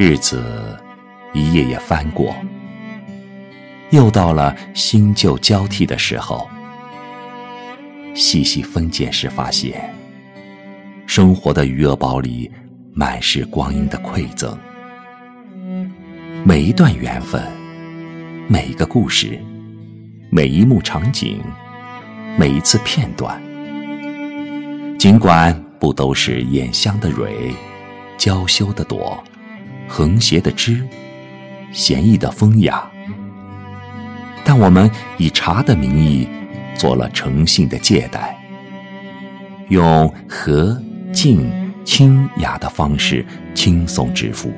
日子一页页翻过，又到了新旧交替的时候。细细分拣时，发现生活的余额宝里满是光阴的馈赠。每一段缘分，每一个故事，每一幕场景，每一次片段，尽管不都是眼香的蕊，娇羞的朵。横斜的枝，闲逸的风雅。但我们以茶的名义，做了诚信的借贷，用和、静、清雅的方式轻松致富，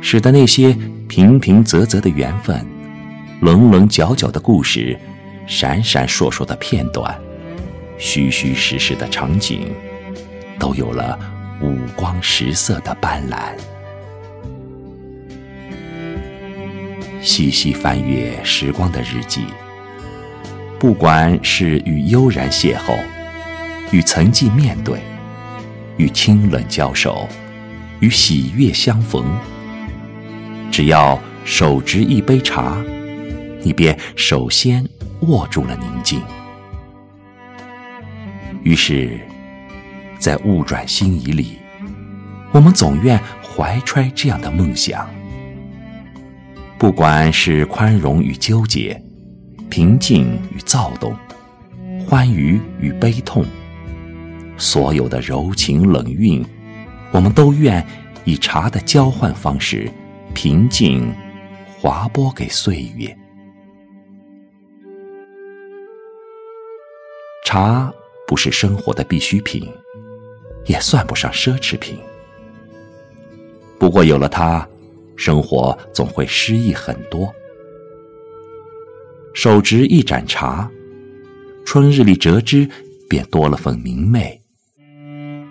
使得那些平平仄仄的缘分、棱棱角角的故事、闪闪烁烁的片段、虚虚实实的场景，都有了五光十色的斑斓。细细翻阅时光的日记，不管是与悠然邂逅，与曾记面对，与清冷交手，与喜悦相逢，只要手执一杯茶，你便首先握住了宁静。于是，在物转星移里，我们总愿怀揣这样的梦想。不管是宽容与纠结，平静与躁动，欢愉与悲痛，所有的柔情冷韵，我们都愿以茶的交换方式，平静划拨给岁月。茶不是生活的必需品，也算不上奢侈品。不过有了它。生活总会诗意很多。手执一盏茶，春日里折枝，便多了份明媚；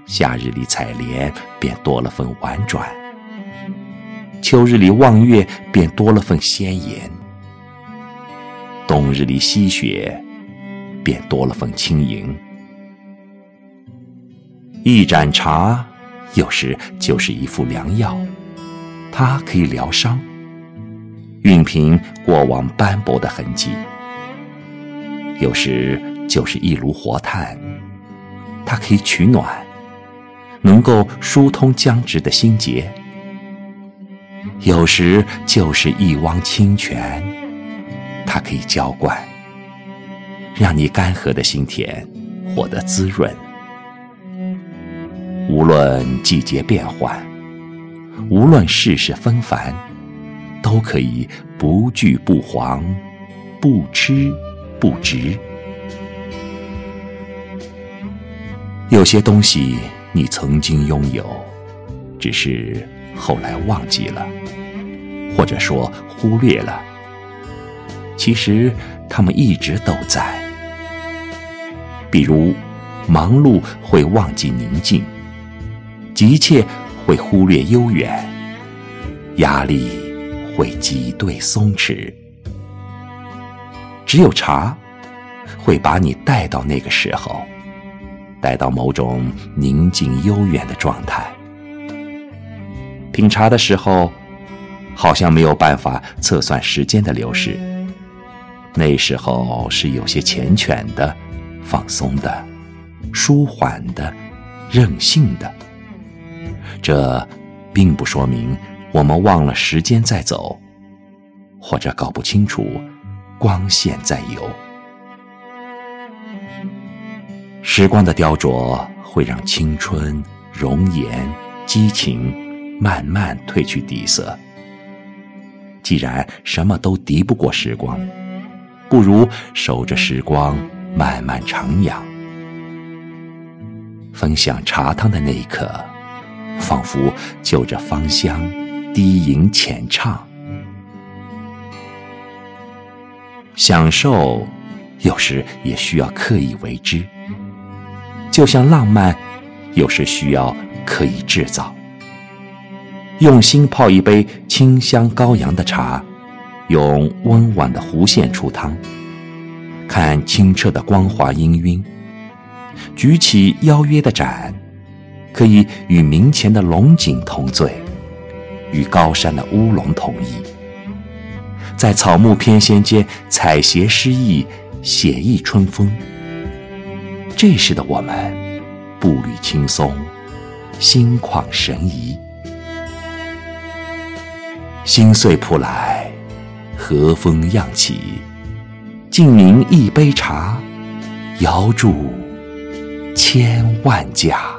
夏日里采莲，便多了份婉转；秋日里望月，便多了份鲜艳；冬日里吸雪，便多了份轻盈。一盏茶，有时就是一副良药。它可以疗伤，熨平过往斑驳的痕迹；有时就是一炉活炭，它可以取暖，能够疏通僵直的心结；有时就是一汪清泉，它可以浇灌，让你干涸的心田获得滋润。无论季节变换。无论世事纷繁，都可以不惧不惶，不痴不执。有些东西你曾经拥有，只是后来忘记了，或者说忽略了。其实他们一直都在。比如，忙碌会忘记宁静，急切。会忽略悠远，压力会挤兑松弛，只有茶会把你带到那个时候，带到某种宁静悠远的状态。品茶的时候，好像没有办法测算时间的流逝，那时候是有些缱绻的、放松的、舒缓的、任性的。这并不说明我们忘了时间在走，或者搞不清楚光线在游。时光的雕琢会让青春、容颜、激情慢慢褪去底色。既然什么都敌不过时光，不如守着时光慢慢徜徉。分享茶汤的那一刻。仿佛就着芳香，低吟浅唱，享受有时也需要刻意为之，就像浪漫，有时需要刻意制造。用心泡一杯清香高扬的茶，用温婉的弧线出汤，看清澈的光华氤氲，举起邀约的盏。可以与明前的龙井同醉，与高山的乌龙统一，在草木翩跹间采撷诗意，写意春风。这时的我们，步履轻松，心旷神怡。心碎扑来，和风漾起，敬您一杯茶，遥祝千万家。